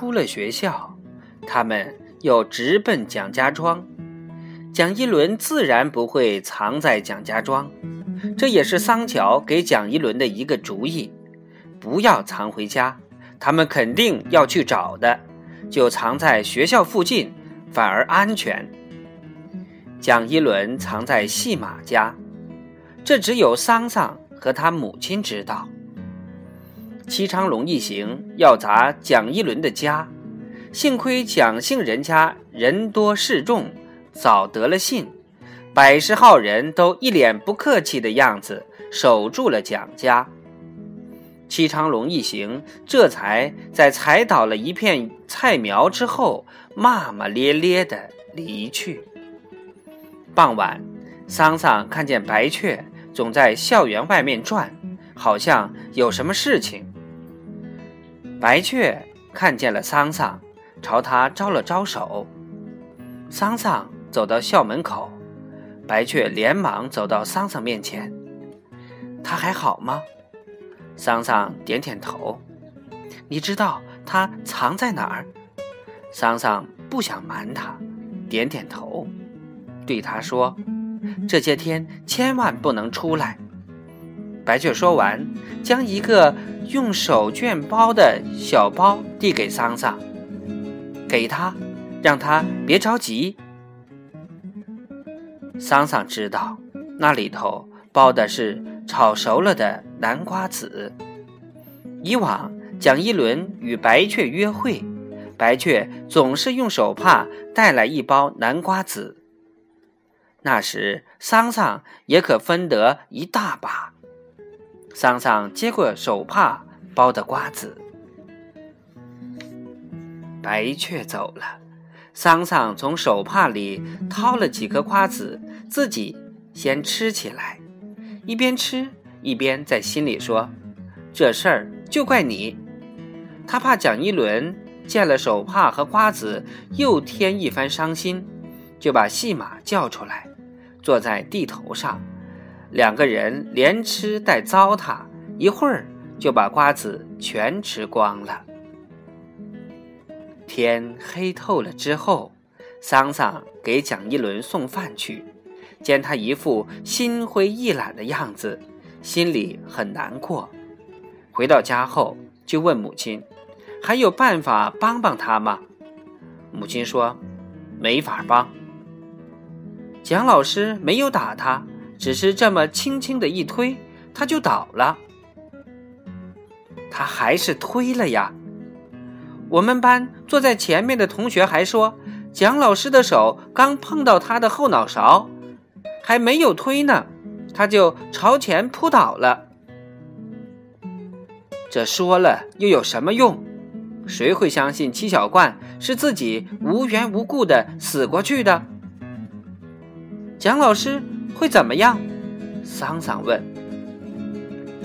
出了学校，他们又直奔蒋家庄。蒋一伦自然不会藏在蒋家庄，这也是桑乔给蒋一伦的一个主意：不要藏回家，他们肯定要去找的，就藏在学校附近，反而安全。蒋一伦藏在戏马家，这只有桑桑和他母亲知道。齐昌龙一行要砸蒋一伦的家，幸亏蒋姓人家人多势众。早得了信，百十号人都一脸不客气的样子，守住了蒋家。戚长龙一行这才在踩倒了一片菜苗之后，骂骂咧咧的离去。傍晚，桑桑看见白雀总在校园外面转，好像有什么事情。白雀看见了桑桑，朝他招了招手。桑桑。走到校门口，白雀连忙走到桑桑面前。他还好吗？桑桑点点头。你知道他藏在哪儿？桑桑不想瞒他，点点头，对他说：“这些天千万不能出来。”白雀说完，将一个用手绢包的小包递给桑桑，给他，让他别着急。桑桑知道，那里头包的是炒熟了的南瓜子。以往蒋一伦与白雀约会，白雀总是用手帕带来一包南瓜子。那时桑桑也可分得一大把。桑桑接过手帕包的瓜子，白雀走了。桑桑从手帕里掏了几颗瓜子，自己先吃起来，一边吃一边在心里说：“这事儿就怪你。”他怕蒋一伦见了手帕和瓜子又添一番伤心，就把戏马叫出来，坐在地头上，两个人连吃带糟蹋，一会儿就把瓜子全吃光了。天黑透了之后，桑桑给蒋一伦送饭去，见他一副心灰意懒的样子，心里很难过。回到家后，就问母亲：“还有办法帮帮他吗？”母亲说：“没法帮。蒋老师没有打他，只是这么轻轻的一推，他就倒了。他还是推了呀。”我们班坐在前面的同学还说，蒋老师的手刚碰到他的后脑勺，还没有推呢，他就朝前扑倒了。这说了又有什么用？谁会相信七小冠是自己无缘无故的死过去的？蒋老师会怎么样？桑桑问。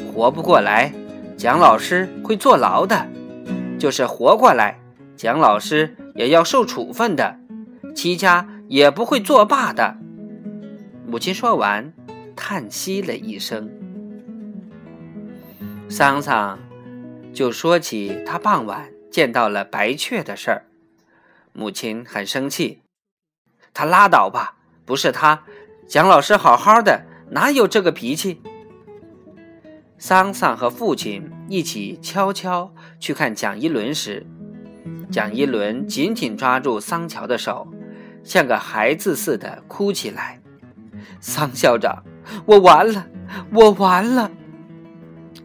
活不过来，蒋老师会坐牢的。就是活过来，蒋老师也要受处分的，戚家也不会作罢的。母亲说完，叹息了一声。桑桑就说起他傍晚见到了白雀的事儿，母亲很生气，他拉倒吧，不是他，蒋老师好好的，哪有这个脾气？桑桑和父亲一起悄悄去看蒋一伦时，蒋一伦紧紧抓住桑乔的手，像个孩子似的哭起来。桑校长，我完了，我完了，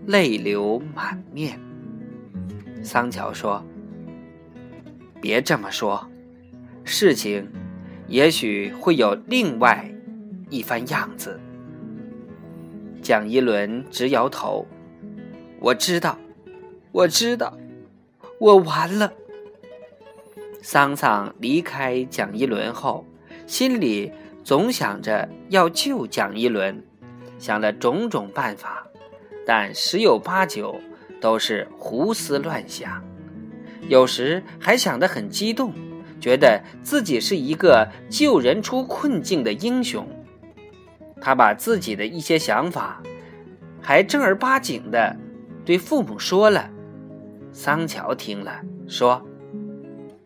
泪流满面。桑乔说：“别这么说，事情也许会有另外一番样子。”蒋一伦直摇头，我知道，我知道，我完了。桑桑离开蒋一伦后，心里总想着要救蒋一伦，想了种种办法，但十有八九都是胡思乱想，有时还想得很激动，觉得自己是一个救人出困境的英雄。他把自己的一些想法，还正儿八经的对父母说了。桑乔听了，说：“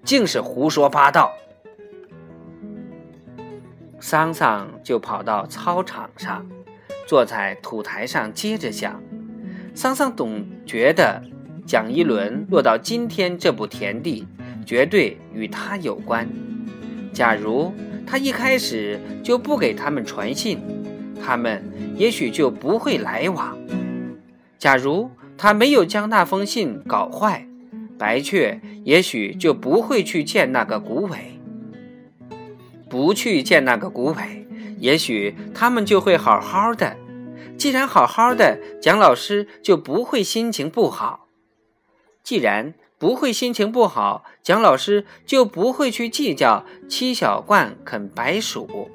竟是胡说八道。桑桑就跑到操场上，坐在土台上接着想。桑桑总觉得蒋一伦落到今天这步田地，绝对与他有关。假如他一开始就不给他们传信，他们也许就不会来往。假如他没有将那封信搞坏，白雀也许就不会去见那个古伟。不去见那个古伟，也许他们就会好好的。既然好好的，蒋老师就不会心情不好。既然不会心情不好，蒋老师就不会去计较七小冠啃白薯。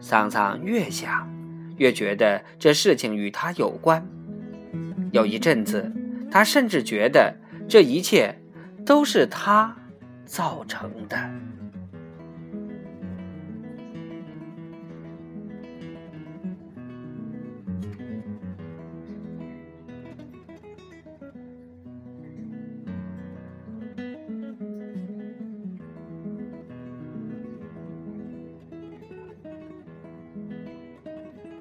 桑桑越想，越觉得这事情与他有关。有一阵子，他甚至觉得这一切都是他造成的。